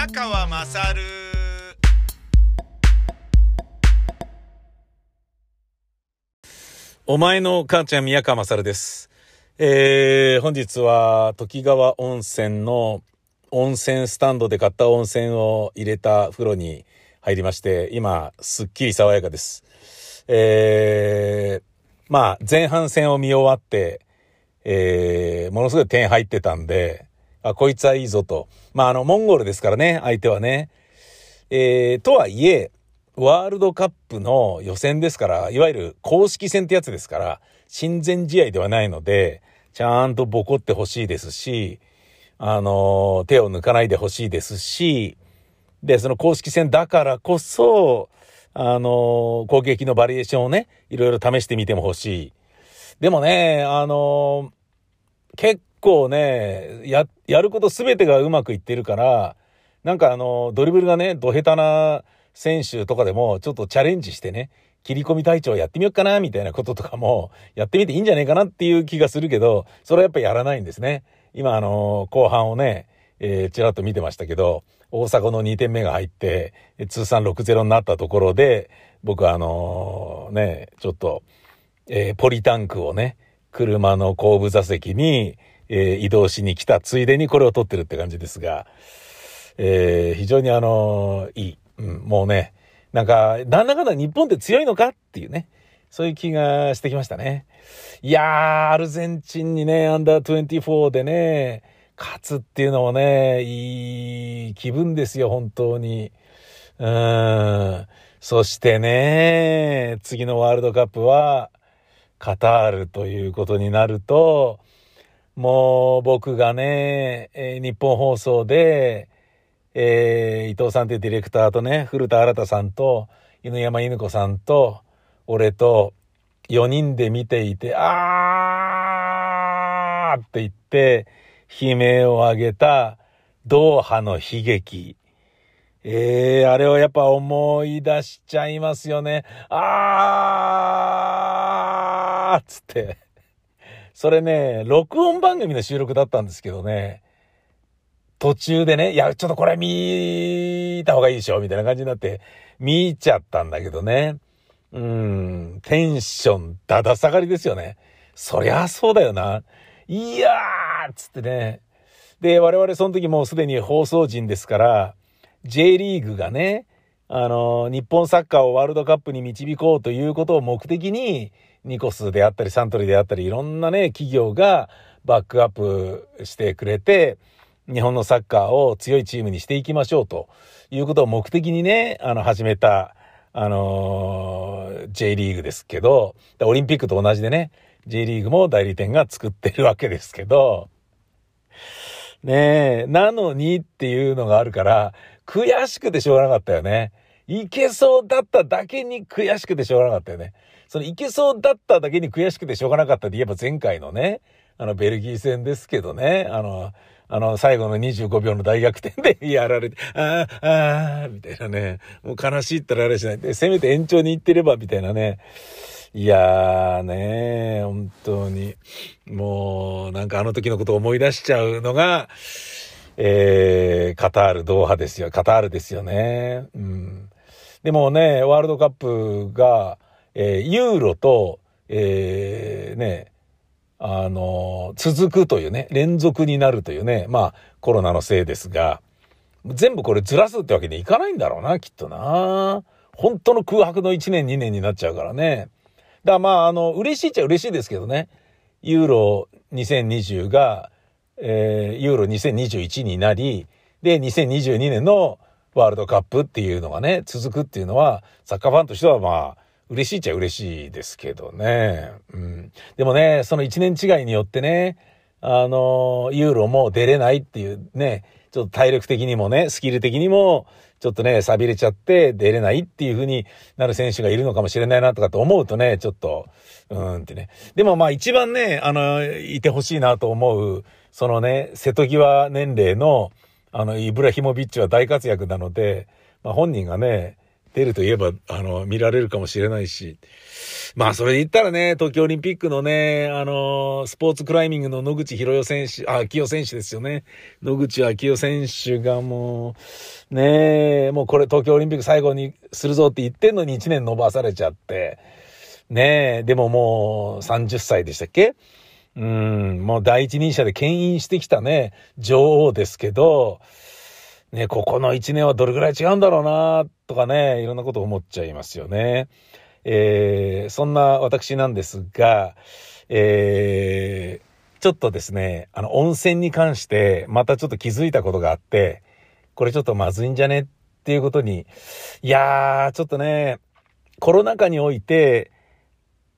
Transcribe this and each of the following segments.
宮川まさるお前の母ちゃん宮川まさるです。えー、本日は時川温泉の温泉スタンドで買った温泉を入れた風呂に入りまして、今、すっきり爽やかです。えー、まあ、前半戦を見終わって、えー、ものすごい点入ってたんで、あ、こいつはいいぞと。まあ、あの、モンゴルですからね、相手はね。えー、とはいえ、ワールドカップの予選ですから、いわゆる公式戦ってやつですから、親善試合ではないので、ちゃんとボコってほしいですし、あのー手を抜かないでほしいですし、で、その公式戦だからこそ、あのー攻撃のバリエーションをね、いろいろ試してみても欲しい。でもね、あのー結構ね、や、やることすべてがうまくいってるから、なんかあの、ドリブルがね、ど下手な選手とかでも、ちょっとチャレンジしてね、切り込み隊長やってみようかな、みたいなこととかも、やってみていいんじゃないかなっていう気がするけど、それはやっぱやらないんですね。今あの、後半をね、えー、ちらっと見てましたけど、大阪の2点目が入って、え通算6-0になったところで、僕はあのね、ちょっと、えーポリタンクをね、車の後部座席に、えー移動しに来たついでにこれを撮ってるって感じですが、えー非常にあのいい。うん、もうね、なんか、なんだかんだ日本って強いのかっていうね、そういう気がしてきましたね。いやー、アルゼンチンにね、アンダー24でね、勝つっていうのもね、いい気分ですよ、本当に。うん。そしてね、次のワールドカップは、カタールということになると、もう僕がね、えー日本放送で、えー伊藤さんというディレクターとね、古田新太さんと、犬山犬子さんと、俺と、4人で見ていて、あーって言って、悲鳴を上げた、ドーハの悲劇。えー、あれをやっぱ思い出しちゃいますよね。あーっつって。それね、録音番組の収録だったんですけどね、途中でね、いや、ちょっとこれ見た方がいいでしょみたいな感じになって、見ちゃったんだけどね。うん、テンションだだ下がりですよね。そりゃそうだよな。いやーっつってね。で、我々その時もうすでに放送陣ですから、J リーグがね、あの、日本サッカーをワールドカップに導こうということを目的に、ニコスであったりサントリーであったり、いろんなね、企業がバックアップしてくれて、日本のサッカーを強いチームにしていきましょうということを目的にね、あの、始めた、あのー J リーグですけど、オリンピックと同じでね、J リーグも代理店が作ってるわけですけど、ねえ、なのにっていうのがあるから、悔しくてしょうがなかったよね。いけそうだっただけに悔しくてしょうがなかったよね。そのいけそうだっただけに悔しくてしょうがなかったって言えば前回のね、あのベルギー戦ですけどね、あの、あの、最後の25秒の大逆転で やられて、ああ、ああ、みたいなね、もう悲しいったらあれしないで、せめて延長に行ってれば、みたいなね。いやーね本当に、もう、なんかあの時のことを思い出しちゃうのが、えー、カタール、ドーハですよ。カタールですよね。うん。でもね、ワールドカップが、えーユーロと、えーね、あの、続くというね、連続になるというね、まあ、コロナのせいですが、全部これずらすってわけにいかないんだろうな、きっとな。本当の空白の1年、2年になっちゃうからね。だからまあ、あの、嬉しいっちゃ嬉しいですけどね。ユーロ2020が、えーユーロ2021になり、で、2022年のワールドカップっていうのがね、続くっていうのは、サッカーファンとしてはまあ、嬉しいっちゃ嬉しいですけどね。うん。でもね、その1年違いによってね、あの、ユーロも出れないっていうね、ちょっと体力的にもね、スキル的にも、ちょっとね、錆びれちゃって出れないっていう風になる選手がいるのかもしれないなとかと思うとね、ちょっと、うーんってね。でもまあ一番ね、あの、いてほしいなと思う、そのね、瀬戸際年齢の、あの、イブラヒモビッチは大活躍なので、まあ本人がね、出ると言えば、あの、見られるかもしれないし。まあ、それで言ったらね、東京オリンピックのね、あの、スポーツクライミングの野口博代選手、あ、清選手ですよね。野口昭代選手がもう、ねもうこれ東京オリンピック最後にするぞって言ってんのに1年伸ばされちゃって、ねでももう30歳でしたっけ？うん、もう第一人者で牽引してきたね、女王ですけど、ね、ここの1年はどれぐらい違うんだろうな、とかね、いろんなこと思っちゃいますよね。えー、そんな私なんですが、えー、ちょっとですね、あの、温泉に関して、またちょっと気づいたことがあって、これちょっとまずいんじゃね？っていうことに、いやー、ちょっとね、コロナ禍において、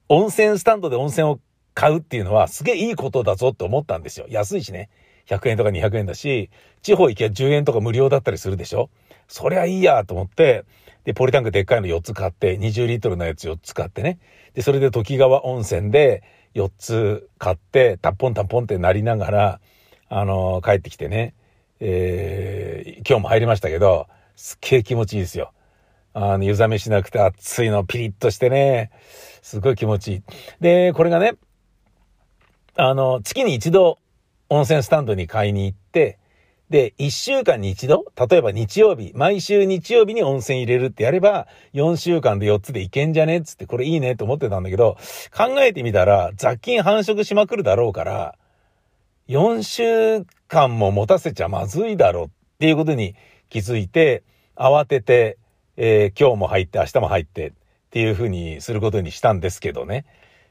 温泉スタンドで温泉を買うっていうのはすげえいいことだぞって思ったんですよ。安いしね。100円とか200円だし、地方行けば10円とか無料だったりするでしょ？そりゃいいやと思って、で、ポリタンクでっかいの4つ買って、20リットルのやつ4つ買ってね。で、それで時川温泉で4つ買って、タッポンタッポンってなりながら、あのー、帰ってきてね。えー、今日も入りましたけど、すっげえ気持ちいいですよ。あの、湯冷めしなくて暑いのピリッとしてね、すごい気持ちいい。で、これがね、あの、月に一度温泉スタンドに買いに行って、で、一週間に一度、例えば日曜日、毎週日曜日に温泉入れるってやれば、4週間で4つでいけんじゃねっつって、これいいねと思ってたんだけど、考えてみたら、雑菌繁殖しまくるだろうから、4週間も持たせちゃまずいだろうっていうことに気づいて、慌てて、えー、今日も入って明日も入ってっていうふうにすることにしたんですけどね。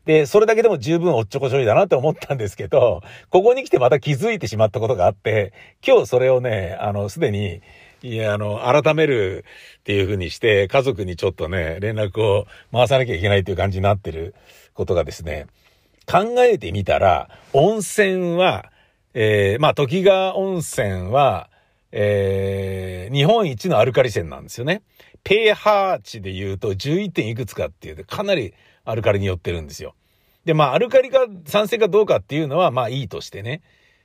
で、それだけでも十分おっちょこちょいだなって思ったんですけど、ここに来てまた気づいてしまったことがあって、今日それをね、あの、すでに、いや、あの、改めるっていうふうにして、家族にちょっとね、連絡を回さなきゃいけないっていう感じになってることがですね、考えてみたら、温泉は、えー、まあ、時川温泉は、えー、日本一のアルカリ泉なんですよね。ペーハー値で言うと11点いくつかっていう、かなりアルカリによってるんですよ。で、まあ、アルカリが酸性かどうかっていうのは、まあいいとしてね。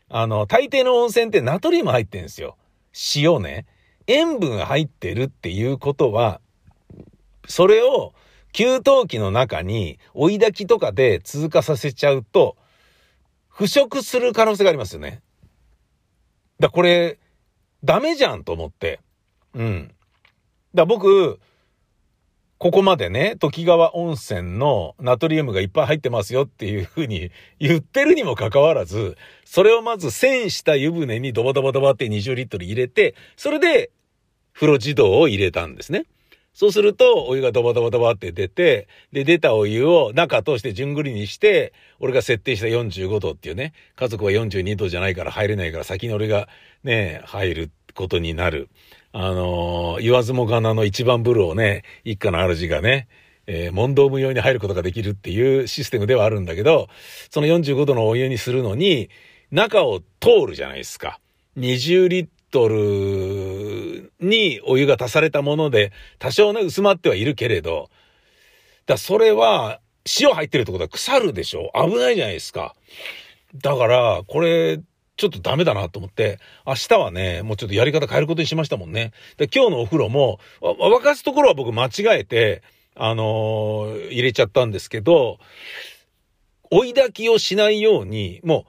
あの、大抵の温泉ってナトリウム入ってるんですよ。塩ね。塩分入ってるっていうことは、それを給湯器の中に追い炊きとかで通過させちゃうと、腐食する可能性がありますよね。だこれ、ダメじゃんと思って。うん。だ僕、ここまでね、時川温泉のナトリウムがいっぱい入ってますよっていうふうに言ってるにもかかわらず、それをまず栓した湯船にドバドバドバって20リットル入れて、それで風呂自動を入れたんですね。そうすると、お湯がドバドバドバって出て、で、出たお湯を中通して順繰りにして、俺が設定した45度っていうね、家族は42度じゃないから入れないから先に俺がね、入ることになる。あのー、言わずもがなの一番風呂をね、一家の主がね、えー、問答無用に入ることができるっていうシステムではあるんだけど、その45度のお湯にするのに、中を通るじゃないですか。20リットルにお湯が足されたもので、多少ね、薄まってはいるけれど、だそれは、塩入ってるってことは腐るでしょ？危ないじゃないですか。だから、これ、ちょっとダメだなと思って、明日はね、もうちょっとやり方変えることにしましたもんね。で、今日のお風呂も、沸かすところは僕間違えて、あのー、入れちゃったんですけど、追い炊きをしないように、も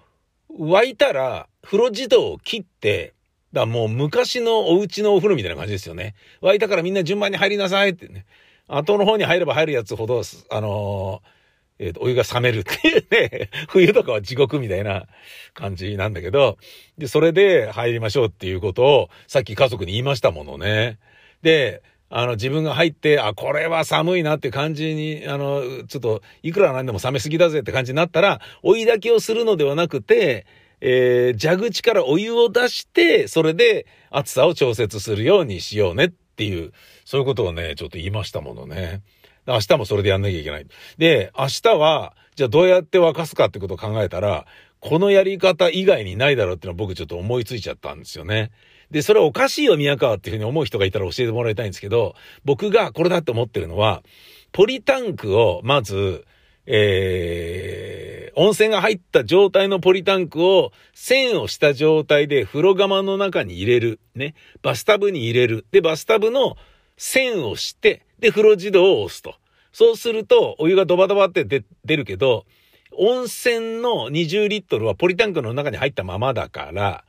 う、沸いたら、風呂自動を切って、だもう昔のお家のお風呂みたいな感じですよね。沸いたからみんな順番に入りなさいってね。後の方に入れば入るやつほど、あのーえっ、ー、と、お湯が冷めるっていうね、冬とかは地獄みたいな感じなんだけど、で、それで入りましょうっていうことを、さっき家族に言いましたものね。で、あの、自分が入って、あ、これは寒いなって感じに、あの、ちょっと、いくらなんでも冷めすぎだぜって感じになったら、追い炊きをするのではなくて、えー、蛇口からお湯を出して、それで暑さを調節するようにしようねっていう、そういうことをね、ちょっと言いましたものね。明日もそれでやんなきゃいけない。で、明日は、じゃあどうやって沸かすかってことを考えたら、このやり方以外にないだろうっていうのは僕ちょっと思いついちゃったんですよね。で、それおかしいよ、宮川っていうふうに思う人がいたら教えてもらいたいんですけど、僕がこれだって思ってるのは、ポリタンクをまず、えー、温泉が入った状態のポリタンクを線をした状態で風呂釜の中に入れる。ね。バスタブに入れる。で、バスタブの線をして、で、風呂自動を押すと。そうすると、お湯がドバドバって出るけど、温泉の20リットルはポリタンクの中に入ったままだから、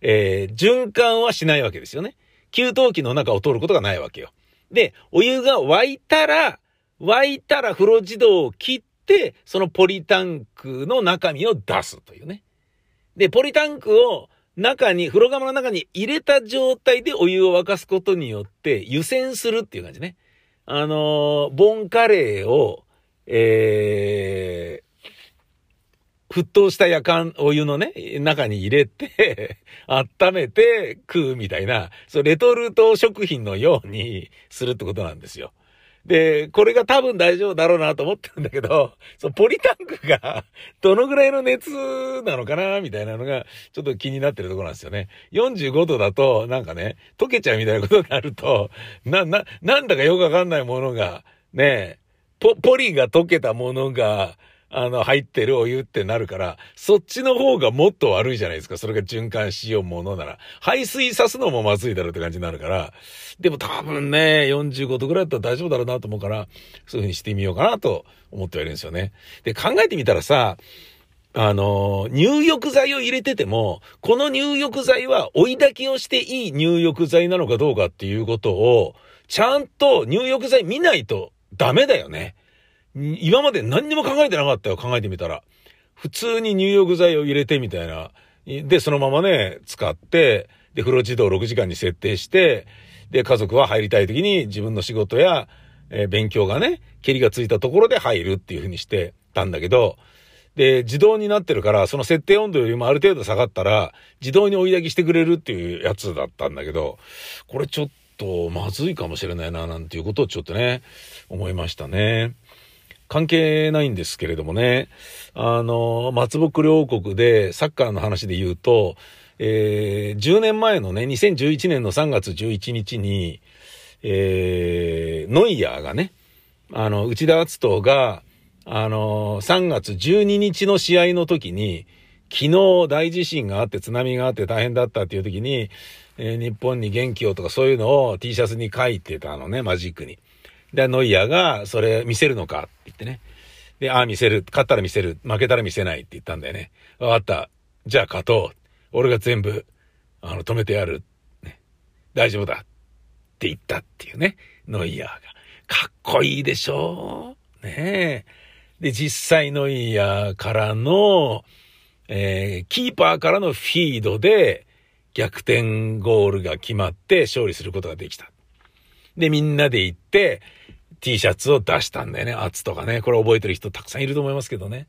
えー、循環はしないわけですよね。給湯器の中を通ることがないわけよ。で、お湯が沸いたら、沸いたら風呂自動を切って、そのポリタンクの中身を出すというね。で、ポリタンクを中に、風呂釜の中に入れた状態でお湯を沸かすことによって湯煎するっていう感じね。あのー、ボンカレーを、えー、沸騰したやかん、お湯のね、中に入れて 温めて食うみたいな、そう、レトルト食品のようにするってことなんですよ。で、これが多分大丈夫だろうなと思ってるんだけど、そのポリタンクが どのぐらいの熱なのかなみたいなのがちょっと気になってるところなんですよね。45度だとなんかね、溶けちゃうみたいなことになると、な、な、なんだかよくわかんないものが、ね、ポ、ポリが溶けたものが、あの、入ってるお湯ってなるから、そっちの方がもっと悪いじゃないですか。それが循環しようものなら。排水さすのもまずいだろうって感じになるから。でも多分ね、45度ぐらいだったら大丈夫だろうなと思うから、そういう風にしてみようかなと思ってはいるんですよね。で、考えてみたらさ、あの、入浴剤を入れてても、この入浴剤は追い焚きをしていい入浴剤なのかどうかっていうことを、ちゃんと入浴剤見ないとダメだよね。今まで何にも考えてなかったよ、考えてみたら。普通に入浴剤を入れてみたいな。で、そのままね、使って、で、風呂自動6時間に設定して、で、家族は入りたい時に自分の仕事や、えー、勉強がね、蹴りがついたところで入るっていう風にしてたんだけど、で、自動になってるから、その設定温度よりもある程度下がったら、自動に追い焚きしてくれるっていうやつだったんだけど、これちょっとまずいかもしれないな、なんていうことをちょっとね、思いましたね。関係ないんですけれどもね、あの、松木両国でサッカーの話で言うと、えー、10年前のね、2011年の3月11日に、えー、ノイヤーがね、あの、内田篤人が、あの、3月12日の試合の時に、昨日大地震があって津波があって大変だったっていう時に、えー、日本に元気をとかそういうのを T シャツに書いてたのね、マジックに。で、ノイヤーが、それ見せるのかって言ってね。で、ああ、見せる。勝ったら見せる。負けたら見せないって言ったんだよね。わかった。じゃあ勝とう。俺が全部、あの、止めてやる。ね。大丈夫だ。って言ったっていうね。ノイヤーが。かっこいいでしょねえ。で、実際ノイヤーからの、えー、キーパーからのフィードで逆転ゴールが決まって勝利することができた。で、みんなで行って、T シャツを出したんだよね。アツとかね。これ覚えてる人たくさんいると思いますけどね。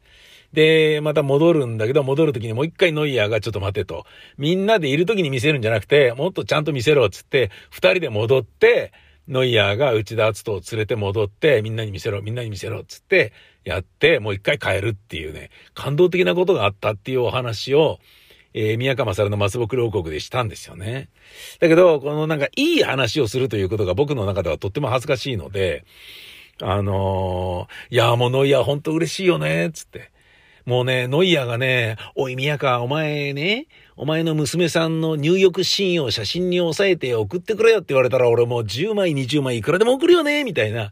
で、また戻るんだけど、戻るときにもう一回ノイヤーがちょっと待てと。みんなでいるときに見せるんじゃなくて、もっとちゃんと見せろっつって、二人で戻って、ノイヤーが内田篤人を連れて戻って、みんなに見せろ、みんなに見せろっつって、やって、もう一回帰るっていうね、感動的なことがあったっていうお話を、えー、宮川勝の松木王国でしたんですよね。だけど、このなんかいい話をするということが僕の中ではとっても恥ずかしいので、あのー、いや、もうノイヤーほんと嬉しいよね、つって。もうね、ノイヤーがね、おい宮川、お前ね、お前の娘さんの入浴シーンを写真に押さえて送ってくれよって言われたら俺もう10枚、20枚いくらでも送るよね、みたいな。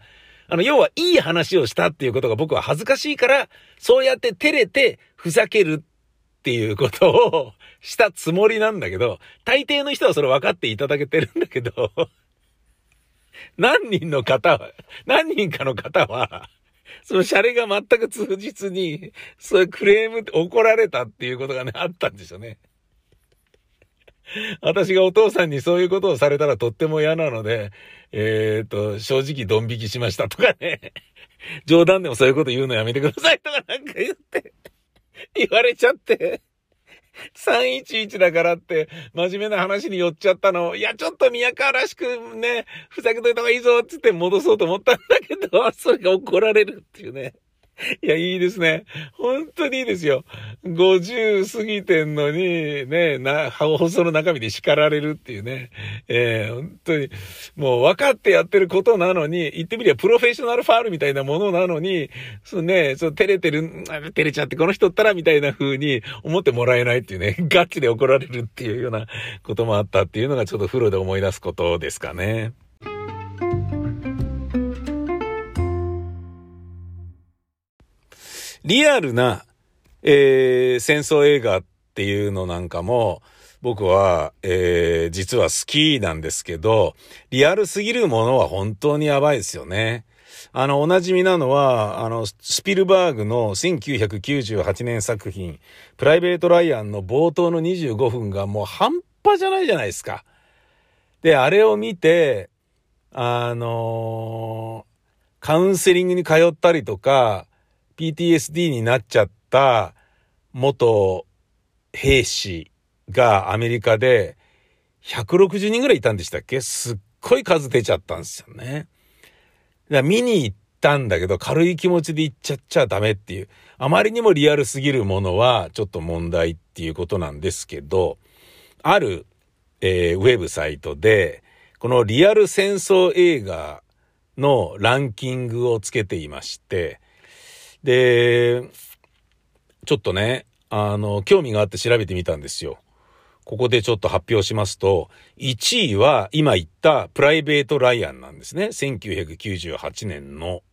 あの、要はいい話をしたっていうことが僕は恥ずかしいから、そうやって照れてふざけるっていうことをしたつもりなんだけど、大抵の人はそれ分かっていただけてるんだけど、何人の方は、何人かの方は、そのシャレが全く通じずに、そういうクレーム怒られたっていうことがね、あったんですよね。私がお父さんにそういうことをされたらとっても嫌なので、えっ、と、正直ドン引きしましたとかね。冗談でもそういうこと言うのやめてくださいとかなんか言って。言われちゃって、311だからって、真面目な話に寄っちゃったの。いや、ちょっと宮川らしくね、ふざけといた方がいいぞってって戻そうと思ったんだけど、それが怒られるっていうね。いや、いいですね。本当にいいですよ。50過ぎてんのに、ね、な、放送の中身で叱られるっていうね。えー、本当に、もう分かってやってることなのに、言ってみりゃプロフェッショナルファールみたいなものなのに、そうね、そう、照れてる、照れちゃってこの人ったらみたいな風に思ってもらえないっていうね、ガチで怒られるっていうようなこともあったっていうのがちょっと風呂で思い出すことですかね。リアルな、えー、戦争映画っていうのなんかも、僕は、えー、実は好きなんですけど、リアルすぎるものは本当にやばいですよね。あの、おなじみなのは、あの、スピルバーグの1998年作品、プライベート・ライアンの冒頭の25分がもう半端じゃないじゃないですか。で、あれを見て、あのー、カウンセリングに通ったりとか、PTSD になっちゃった元兵士がアメリカで160人ぐらいいたんでしたっけ？すっごい数出ちゃったんですよね。だから見に行ったんだけど軽い気持ちで行っちゃっちゃダメっていう、あまりにもリアルすぎるものはちょっと問題っていうことなんですけど、ある、えー、ウェブサイトで、このリアル戦争映画のランキングをつけていまして、で、ちょっとね、あの、興味があって調べてみたんですよ。ここでちょっと発表しますと、1位は今言ったプライベート・ライアンなんですね。1998年の。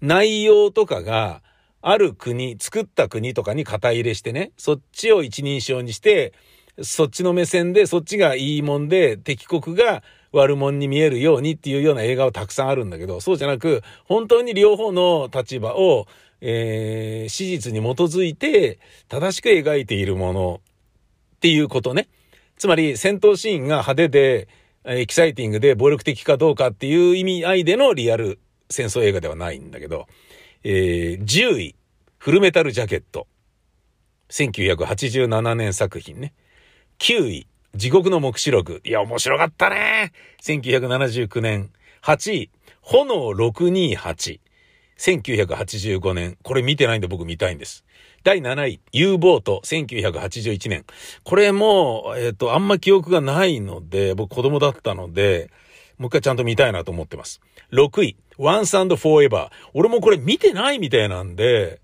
内容とかが、ある国、作った国とかに肩入れしてね、そっちを一人称にして、そっちの目線で、そっちがいいもんで、敵国が悪者に見えるようにっていうような映画はたくさんあるんだけど、そうじゃなく、本当に両方の立場を、えー、史実に基づいて正しく描いているものっていうことね。つまり戦闘シーンが派手で、エキサイティングで暴力的かどうかっていう意味合いでのリアル戦争映画ではないんだけど、えー、10位、フルメタルジャケット。1987年作品ね。9位、地獄の目視録。いや、面白かったね。1979年。8位、炎628。1985年。これ見てないんで僕見たいんです。第7位、U ボート、1981年。これも、えっ、ー、と、あんま記憶がないので、僕子供だったので、もう一回ちゃんと見たいなと思ってます。6位、Once and Forever。俺もこれ見てないみたいなんで、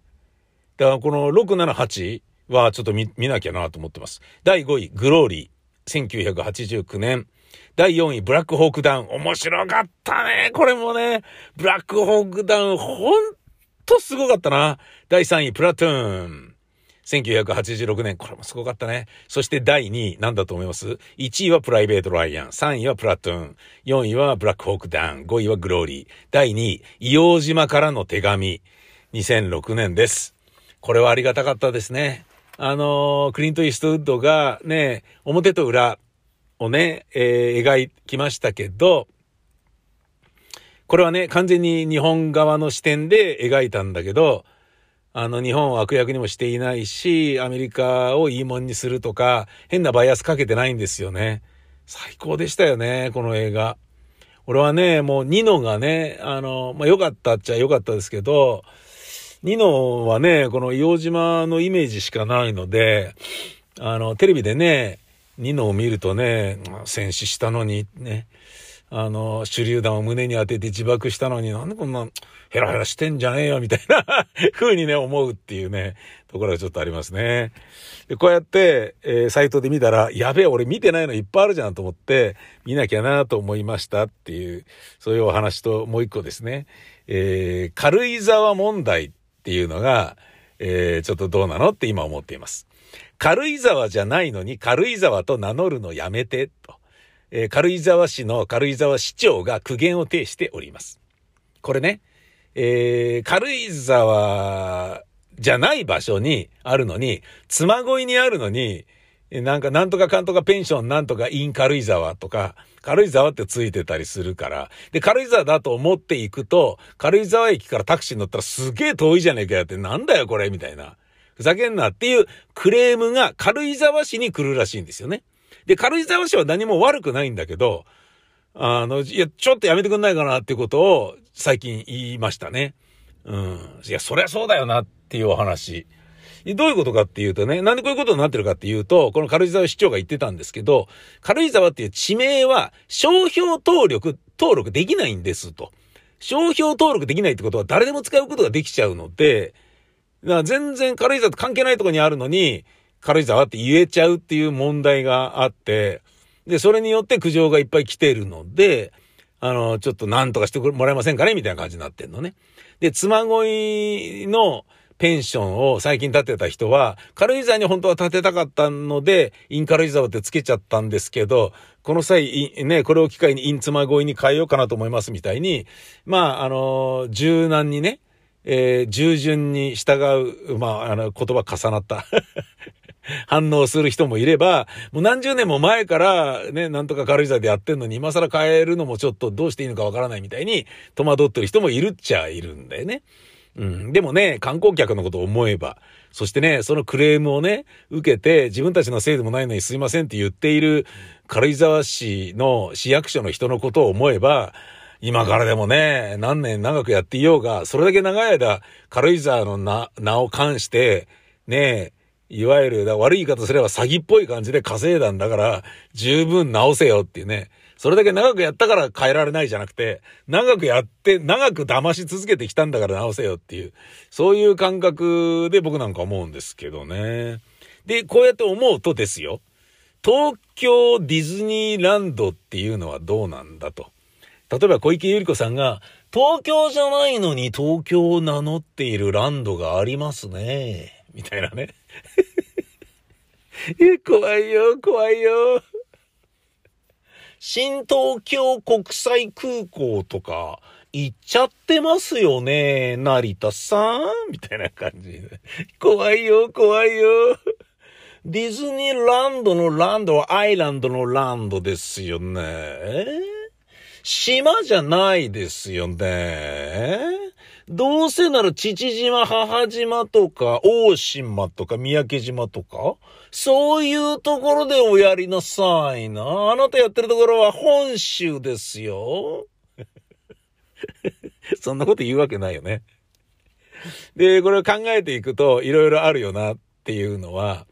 だからこの6、7、8はちょっと見見なきゃなと思ってます。第5位、グローリー。1989年。第4位、ブラックホークダウン。面白かったね。これもね、ブラックホークダウン、ほんとすごかったな。第3位、プラトゥーン。1986年。これもすごかったね。そして第2位、なんだと思います ?1 位はプライベート・ライアン。3位はプラトゥーン。4位はブラックホークダウン。5位はグローリー。第2位、硫黄島からの手紙。2006年です。これはありがたかったですね。あのー、クリント・イーストウッドがね、表と裏をね、えー、描きましたけど、これはね、完全に日本側の視点で描いたんだけど、あの、日本を悪役にもしていないし、アメリカをいいもんにするとか、変なバイアスかけてないんですよね。最高でしたよね、この映画。俺はね、もうニノがね、あの、まあ、良かったっちゃ良かったですけど、ニノはね、この硫黄島のイメージしかないので、あの、テレビでね、ニノを見るとね、戦死したのにね、あの、手榴弾を胸に当てて自爆したのになんでこんなヘラヘラしてんじゃねえよみたいな 風にね、思うっていうね、ところがちょっとありますね。で、こうやって、えー、サイトで見たら、やべえ、俺見てないのいっぱいあるじゃんと思って、見なきゃなと思いましたっていう、そういうお話ともう一個ですね。えー、軽井沢問題っていうのが、えー、ちょっとどうなのって今思っています。軽井沢じゃないのに軽井沢と名乗るのやめて、と。えー、軽井沢市の軽井沢市長が苦言を呈しております。これね、えー、軽井沢じゃない場所にあるのに、妻恋にあるのに、なんか、なんとかかんとかペンションなんとかイン軽井沢とか、軽井沢ってついてたりするから。で、軽井沢だと思っていくと、軽井沢駅からタクシーに乗ったらすげえ遠いじゃねえかよって、なんだよこれみたいな。ふざけんなっていうクレームが軽井沢市に来るらしいんですよね。で、軽井沢市は何も悪くないんだけど、あの、いや、ちょっとやめてくんないかなっていうことを最近言いましたね。うん。いや、そりゃそうだよなっていうお話。どういうことかっていうとね、なんでこういうことになってるかっていうと、この軽井沢市長が言ってたんですけど、軽井沢っていう地名は商標登録、登録できないんですと。商標登録できないってことは誰でも使うことができちゃうので、だから全然軽井沢と関係ないとこにあるのに、軽井沢って言えちゃうっていう問題があって、で、それによって苦情がいっぱい来てるので、あの、ちょっと何とかしてもらえませんかねみたいな感じになってんのね。で、妻恋のペンションを最近建てた人は、軽井沢に本当は建てたかったので、イン軽井沢ってつけちゃったんですけど、この際、ね、これを機会にイン妻恋に変えようかなと思いますみたいに、まあ、あの、柔軟にね、えー、従順に従う、まあ、あの、言葉重なった。反応する人もいれば、もう何十年も前からね、なんとか軽井沢でやってんのに今更変えるのもちょっとどうしていいのかわからないみたいに戸惑ってる人もいるっちゃいるんだよね。うん。でもね、観光客のことを思えば、そしてね、そのクレームをね、受けて、自分たちのせいでもないのにすいませんって言っている軽井沢市の市役所の人のことを思えば、今からでもね、何年長くやっていようが、それだけ長い間、軽井沢の名、名を冠して、ねいわゆる、悪い言い方すれば詐欺っぽい感じで稼いだんだから、十分直せよっていうね。それだけ長くやったから変えられないじゃなくて、長くやって、長く騙し続けてきたんだから直せよっていう、そういう感覚で僕なんか思うんですけどね。で、こうやって思うとですよ。東京ディズニーランドっていうのはどうなんだと。例えば小池百合子さんが、東京じゃないのに東京を名乗っているランドがありますね。みたいなね。え、怖いよ、怖いよ。新東京国際空港とか行っちゃってますよね、成田さん？みたいな感じで。怖いよ、怖いよ。ディズニーランドのランドはアイランドのランドですよね。島じゃないですよね。どうせなら父島、母島とか、大島とか、三宅島とか、そういうところでおやりなさいな。あなたやってるところは本州ですよ。そんなこと言うわけないよね。で、これを考えていくと、いろいろあるよなっていうのは、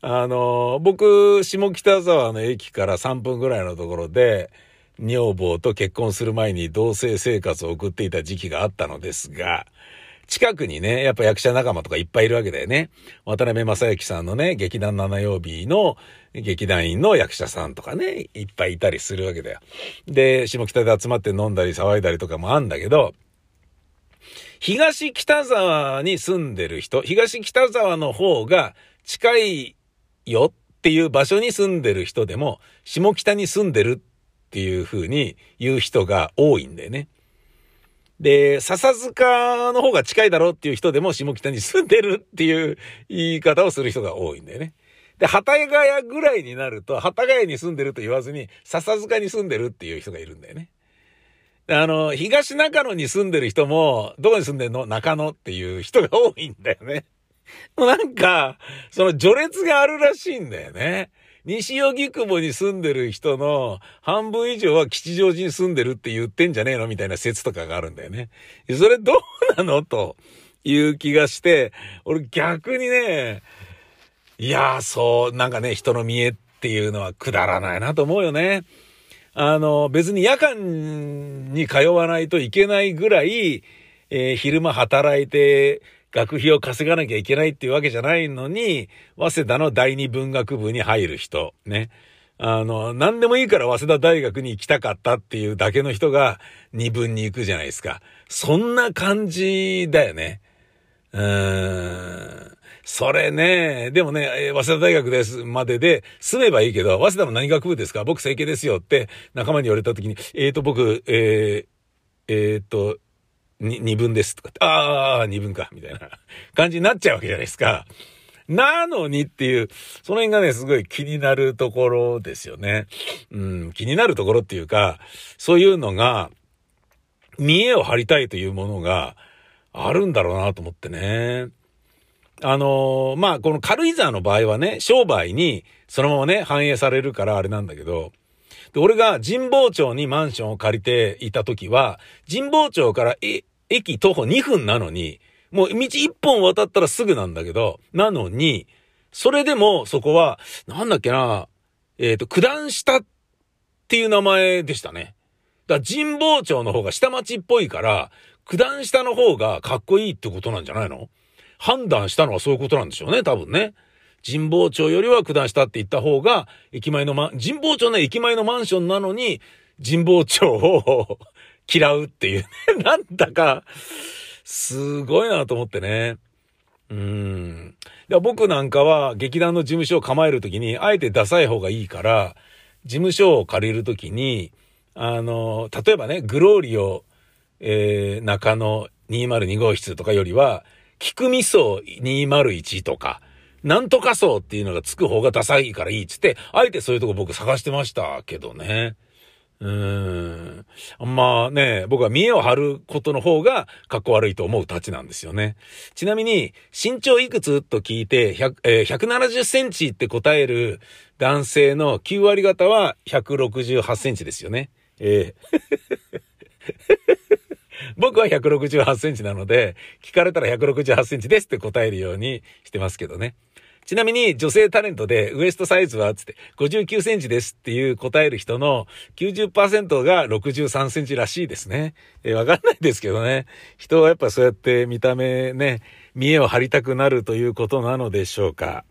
あの、僕、下北沢の駅から3分ぐらいのところで、女房と結婚する前に同棲生活を送っていた時期があったのですが、近くにね、やっぱ役者仲間とかいっぱいいるわけだよね。渡辺正行さんのね、劇団七曜日の劇団員の役者さんとかね、いっぱいいたりするわけだよ。で、下北で集まって飲んだり騒いだりとかもあんだけど、東北沢に住んでる人、東北沢の方が近いよっていう場所に住んでる人でも、下北に住んでるっていう風に言う人が多いんだよね。で、笹塚の方が近いだろうっていう人でも下北に住んでるっていう言い方をする人が多いんだよね。で、幡ヶ谷ぐらいになると、幡ヶ谷に住んでると言わずに、笹塚に住んでるっていう人がいるんだよね。あの、東中野に住んでる人も、どこに住んでんの？中野っていう人が多いんだよね。もうなんか、その序列があるらしいんだよね。西荻窪に住んでる人の半分以上は吉祥寺に住んでるって言ってんじゃねえのみたいな説とかがあるんだよね。それどうなの？という気がして、俺逆にね、いやーそう、なんかね、人の見栄っていうのはくだらないなと思うよね。あの、別に夜間に通わないといけないぐらい、えー、昼間働いて、学費を稼がなきゃいけないっていうわけじゃないのに、早稲田の第二文学部に入る人、ね。あの、何でもいいから早稲田大学に行きたかったっていうだけの人が二分に行くじゃないですか。そんな感じだよね。うーん。それね、でもね、早稲田大学ですまでで住めばいいけど、早稲田の何学部ですか？僕整形ですよって仲間に言われた時に、えーと僕、えー、えー、と、二分ですとかって、ああ、二分か、みたいな 感じになっちゃうわけじゃないですか。なのにっていう、その辺がね、すごい気になるところですよね。うん、気になるところっていうか、そういうのが、見栄を張りたいというものがあるんだろうなと思ってね。あのー、まあ、この軽井沢の場合はね、商売にそのままね、反映されるからあれなんだけど、で、俺が神保町にマンションを借りていた時は、神保町から駅徒歩2分なのに、もう道1本渡ったらすぐなんだけど、なのに、それでもそこは、なんだっけな、えっ、ー、と、九段下っていう名前でしたね。だから神保町の方が下町っぽいから、九段下の方がかっこいいってことなんじゃないの？判断したのはそういうことなんでしょうね、多分ね。神保町よりは九段下って言った方が、駅前のま、神保町の駅前のマンションなのに、神保町を 嫌うっていうね。なんだか、すごいなと思ってね。うん。僕なんかは劇団の事務所を構えるときに、あえてダサい方がいいから、事務所を借りるときに、あの、例えばね、グローリオ、えー、中野202号室とかよりは、菊味噌201とか、なんとか層っていうのがつく方がダサいからいいっつって、あえてそういうとこ僕探してましたけどね。うーん。まあね、僕は見栄を張ることの方が格好悪いと思うたちなんですよね。ちなみに、身長いくつ？と聞いて、えー、170センチって答える男性の9割方は168センチですよね。えー 僕は168センチなので、聞かれたら168センチですって答えるようにしてますけどね。ちなみに女性タレントでウエストサイズはつって59センチですっていう答える人の90%が63センチらしいですね。えー、わかんないですけどね。人はやっぱそうやって見た目ね、見栄を張りたくなるということなのでしょうか。